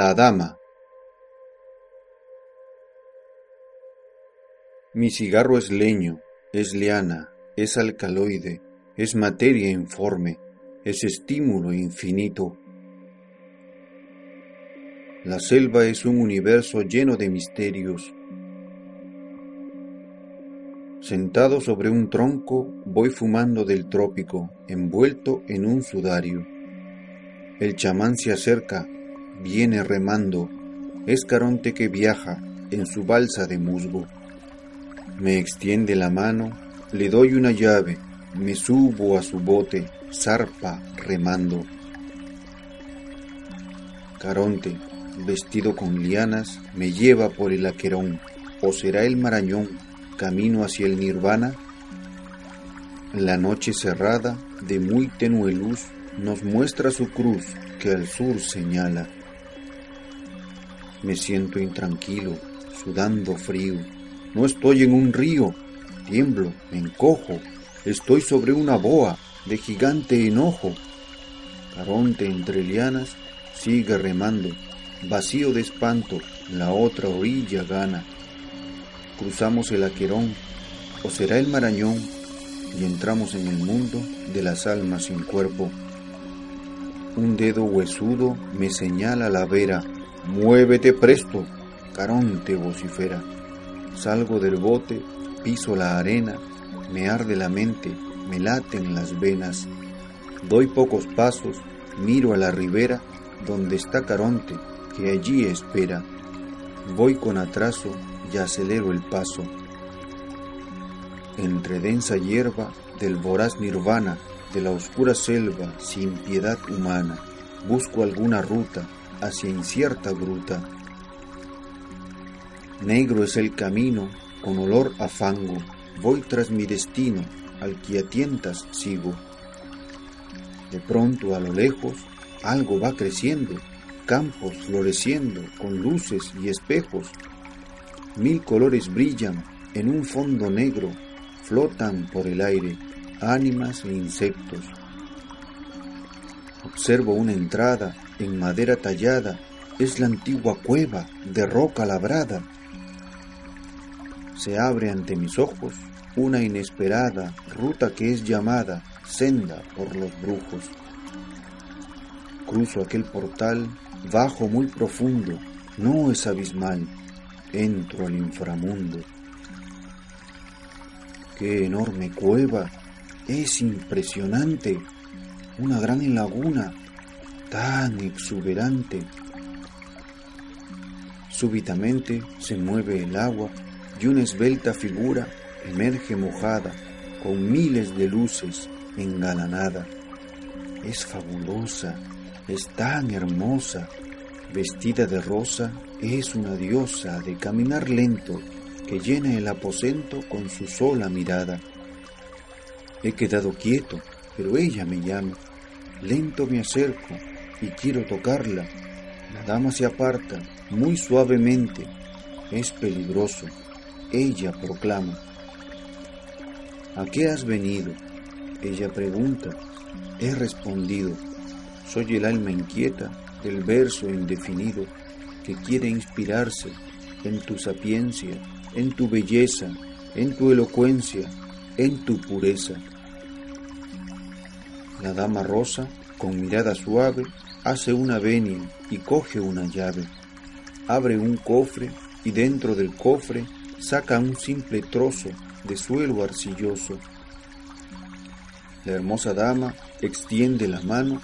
La dama. Mi cigarro es leño, es liana, es alcaloide, es materia informe, es estímulo infinito. La selva es un universo lleno de misterios. Sentado sobre un tronco, voy fumando del trópico, envuelto en un sudario. El chamán se acerca, viene remando, es Caronte que viaja en su balsa de musgo. Me extiende la mano, le doy una llave, me subo a su bote, zarpa remando. Caronte, vestido con lianas, me lleva por el aquerón, o será el marañón, camino hacia el nirvana. La noche cerrada, de muy tenue luz, nos muestra su cruz que al sur señala. Me siento intranquilo, sudando frío. No estoy en un río, tiemblo, me encojo. Estoy sobre una boa de gigante enojo. Caronte entre lianas sigue remando, vacío de espanto, la otra orilla gana. Cruzamos el aquerón, o será el marañón, y entramos en el mundo de las almas sin cuerpo. Un dedo huesudo me señala la vera Muévete presto, Caronte vocifera. Salgo del bote, piso la arena, me arde la mente, me laten las venas. Doy pocos pasos, miro a la ribera, donde está Caronte, que allí espera. Voy con atraso y acelero el paso. Entre densa hierba del voraz nirvana, de la oscura selva sin piedad humana, busco alguna ruta hacia incierta gruta. Negro es el camino, con olor a fango, voy tras mi destino, al que a tientas sigo. De pronto a lo lejos algo va creciendo, campos floreciendo con luces y espejos. Mil colores brillan en un fondo negro, flotan por el aire ánimas e insectos. Observo una entrada en madera tallada, es la antigua cueva de roca labrada. Se abre ante mis ojos una inesperada ruta que es llamada senda por los brujos. Cruzo aquel portal, bajo muy profundo, no es abismal, entro al inframundo. Qué enorme cueva, es impresionante, una gran laguna tan exuberante. Súbitamente se mueve el agua y una esbelta figura emerge mojada con miles de luces engalanada. Es fabulosa, es tan hermosa, vestida de rosa, es una diosa de caminar lento que llena el aposento con su sola mirada. He quedado quieto, pero ella me llama. Lento me acerco, y quiero tocarla. La dama se aparta muy suavemente. Es peligroso. Ella proclama. ¿A qué has venido? Ella pregunta. He respondido. Soy el alma inquieta del verso indefinido que quiere inspirarse en tu sapiencia, en tu belleza, en tu elocuencia, en tu pureza. La dama rosa, con mirada suave, hace una venia y coge una llave. Abre un cofre y dentro del cofre saca un simple trozo de suelo arcilloso. La hermosa dama extiende la mano,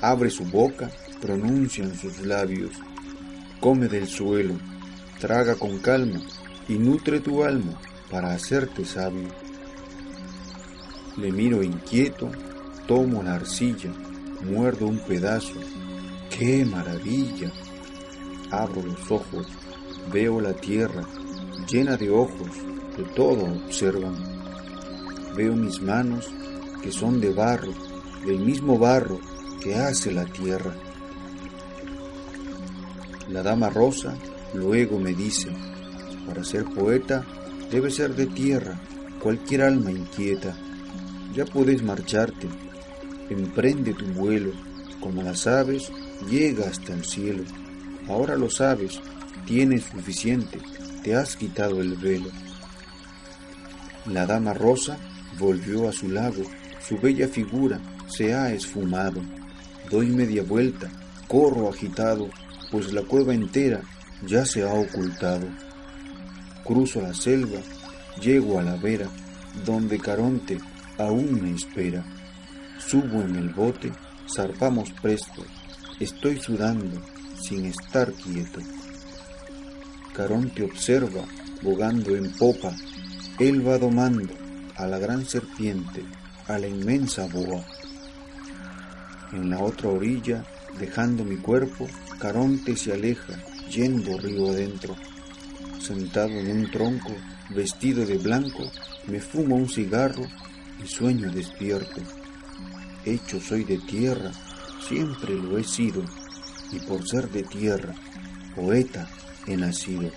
abre su boca, pronuncia en sus labios, come del suelo, traga con calma y nutre tu alma para hacerte sabio. Le miro inquieto, Tomo la arcilla, muerdo un pedazo. ¡Qué maravilla! Abro los ojos, veo la tierra llena de ojos que todo observan. Veo mis manos que son de barro, del mismo barro que hace la tierra. La dama rosa luego me dice, para ser poeta debe ser de tierra cualquier alma inquieta. Ya puedes marcharte, emprende tu vuelo, como las aves, llega hasta el cielo. Ahora lo sabes, tienes suficiente, te has quitado el velo. La dama rosa volvió a su lago, su bella figura se ha esfumado. Doy media vuelta, corro agitado, pues la cueva entera ya se ha ocultado. Cruzo la selva, llego a la vera, donde Caronte aún me espera. Subo en el bote, zarpamos presto, estoy sudando, sin estar quieto. Caronte observa, bogando en popa, él va domando a la gran serpiente, a la inmensa boa. En la otra orilla, dejando mi cuerpo, Caronte se aleja, yendo río adentro. Sentado en un tronco, vestido de blanco, me fumo un cigarro y sueño despierto. Hecho soy de tierra, siempre lo he sido, y por ser de tierra, poeta he nacido.